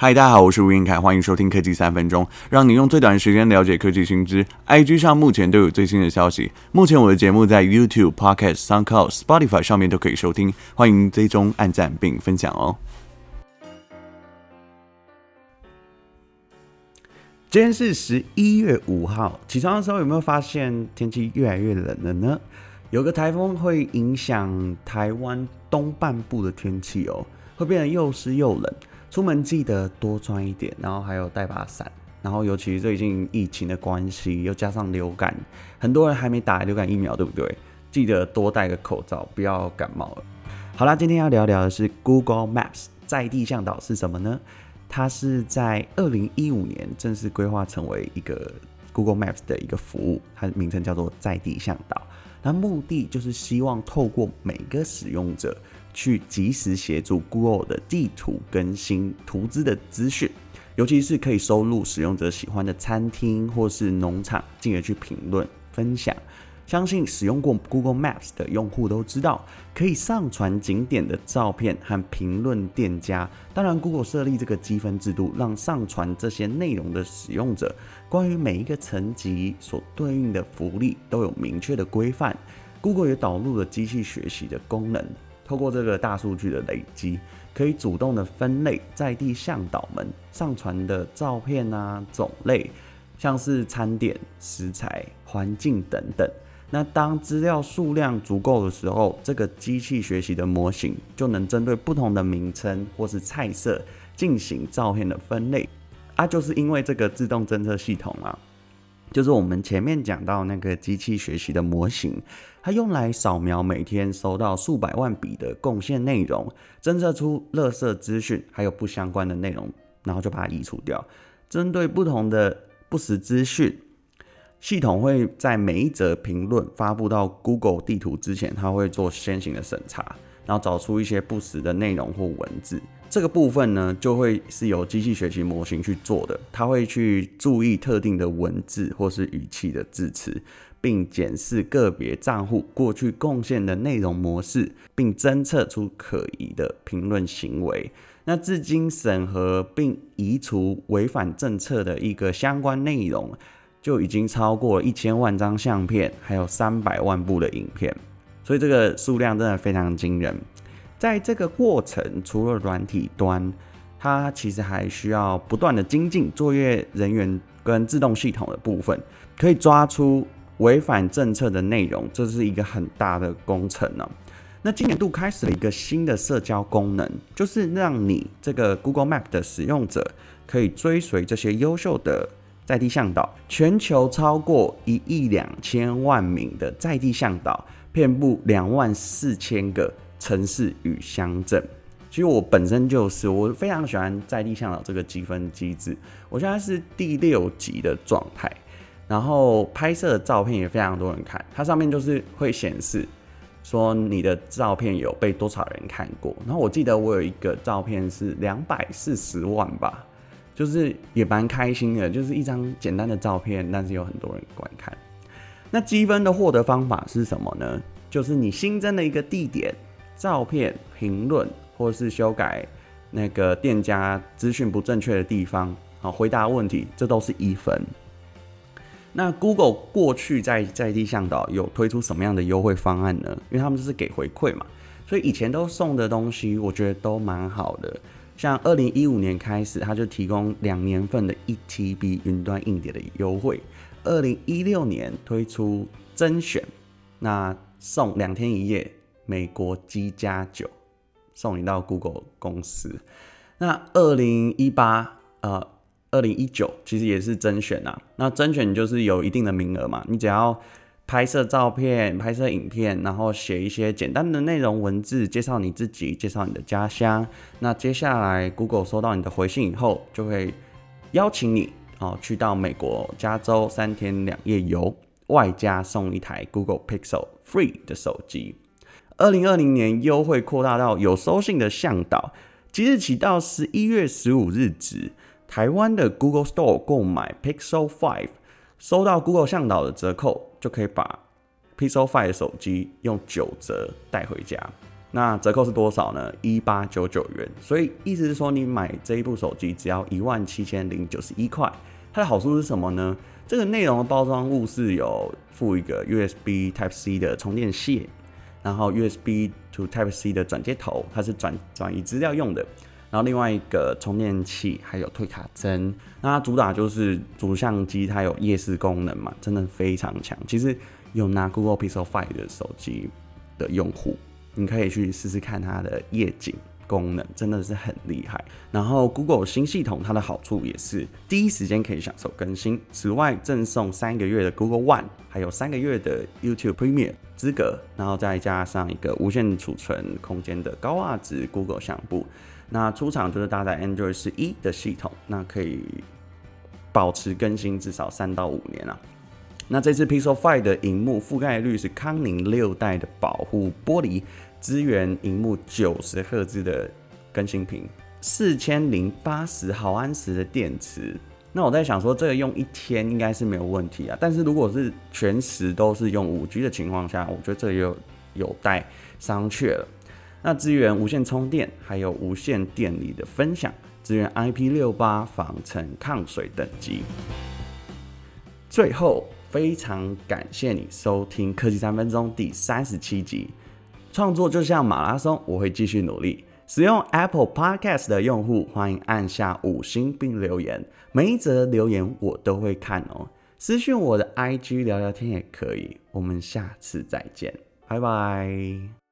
嗨，大家好，我是吴晏恺，欢迎收听科技三分钟，让你用最短的时间了解科技新知。IG 上目前都有最新的消息。目前我的节目在 YouTube、Podcast、SoundCloud、Spotify 上面都可以收听，欢迎追踪、按赞并分享哦。今天是十一月五号，起床的时候有没有发现天气越来越冷了呢？有个台风会影响台湾东半部的天气哦，会变得又湿又冷。出门记得多穿一点，然后还有带把伞，然后尤其最近疫情的关系，又加上流感，很多人还没打流感疫苗，对不对？记得多戴个口罩，不要感冒了。好啦，今天要聊聊的是 Google Maps 在地向导是什么呢？它是在二零一五年正式规划成为一个 Google Maps 的一个服务，它的名称叫做在地向导。那目的就是希望透过每个使用者。去及时协助 Google 的地图更新图资的资讯，尤其是可以收录使用者喜欢的餐厅或是农场，进而去评论分享。相信使用过 Google Maps 的用户都知道，可以上传景点的照片和评论店家。当然，Google 设立这个积分制度，让上传这些内容的使用者，关于每一个层级所对应的福利都有明确的规范。Google 也导入了机器学习的功能。透过这个大数据的累积，可以主动的分类在地向导们上传的照片啊、种类，像是餐点、食材、环境等等。那当资料数量足够的时候，这个机器学习的模型就能针对不同的名称或是菜色进行照片的分类。啊，就是因为这个自动侦测系统啊。就是我们前面讲到那个机器学习的模型，它用来扫描每天收到数百万笔的贡献内容，侦测出垃圾资讯，还有不相关的内容，然后就把它移除掉。针对不同的不实资讯，系统会在每一则评论发布到 Google 地图之前，它会做先行的审查，然后找出一些不实的内容或文字。这个部分呢，就会是由机器学习模型去做的。它会去注意特定的文字或是语气的字词，并检视个别账户过去贡献的内容模式，并侦测出可疑的评论行为。那至今审核并移除违反政策的一个相关内容，就已经超过一千万张相片，还有三百万部的影片。所以这个数量真的非常惊人。在这个过程，除了软体端，它其实还需要不断的精进作业人员跟自动系统的部分，可以抓出违反政策的内容，这是一个很大的工程呢。那今年度开始了一个新的社交功能，就是让你这个 Google Map 的使用者可以追随这些优秀的在地向导，全球超过一亿两千万名的在地向导，遍布两万四千个。城市与乡镇，其实我本身就是，我非常喜欢在地向导这个积分机制。我现在是第六级的状态，然后拍摄的照片也非常多人看，它上面就是会显示说你的照片有被多少人看过。然后我记得我有一个照片是两百四十万吧，就是也蛮开心的，就是一张简单的照片，但是有很多人观看。那积分的获得方法是什么呢？就是你新增的一个地点。照片评论或是修改那个店家资讯不正确的地方，好，回答问题，这都是一分。那 Google 过去在在地向导有推出什么样的优惠方案呢？因为他们就是给回馈嘛，所以以前都送的东西，我觉得都蛮好的。像二零一五年开始，他就提供两年份的一 TB 云端硬碟的优惠。二零一六年推出甄选，那送两天一夜。美国机加酒送你到 Google 公司。那二零一八呃，二零一九其实也是甄选呐。那甄选就是有一定的名额嘛，你只要拍摄照片、拍摄影片，然后写一些简单的内容文字，介绍你自己，介绍你的家乡。那接下来 Google 收到你的回信以后，就会邀请你哦去到美国加州三天两夜游，外加送一台 Google Pixel Free 的手机。二零二零年优惠扩大到有收信的向导，即日起到十一月十五日止，台湾的 Google Store 购买 Pixel Five，收到 Google 向导的折扣，就可以把 Pixel 5的手机用九折带回家。那折扣是多少呢？一八九九元。所以意思是说，你买这一部手机只要一万七千零九十一块。它的好处是什么呢？这个内容的包装物是有附一个 USB Type C 的充电线，然后 USB to Type C 的转接头，它是转转移资料用的。然后另外一个充电器，还有退卡针。那它主打就是主相机，它有夜视功能嘛，真的非常强。其实有拿 Google Pixel 5的手机的用户，你可以去试试看它的夜景功能，真的是很厉害。然后 Google 新系统它的好处也是第一时间可以享受更新，此外赠送三个月的 Google One，还有三个月的 YouTube Premium 资格，然后再加上一个无限储存空间的高画质 Google 相簿。那出厂就是搭载 Android 十一的系统，那可以保持更新至少三到五年啊。那这次 Pixel 5的荧幕覆盖率是康宁六代的保护玻璃，支援荧幕九十赫兹的更新屏，四千零八十毫安时的电池。那我在想说，这个用一天应该是没有问题啊。但是如果是全时都是用五 G 的情况下，我觉得这又有待商榷了。那支援无线充电，还有无线电力的分享，支援 IP68 防尘抗水等级。最后，非常感谢你收听科技三分钟第三十七集。创作就像马拉松，我会继续努力。使用 Apple Podcast 的用户，欢迎按下五星并留言，每一则留言我都会看哦。私讯我的 IG 聊聊天也可以。我们下次再见，拜拜。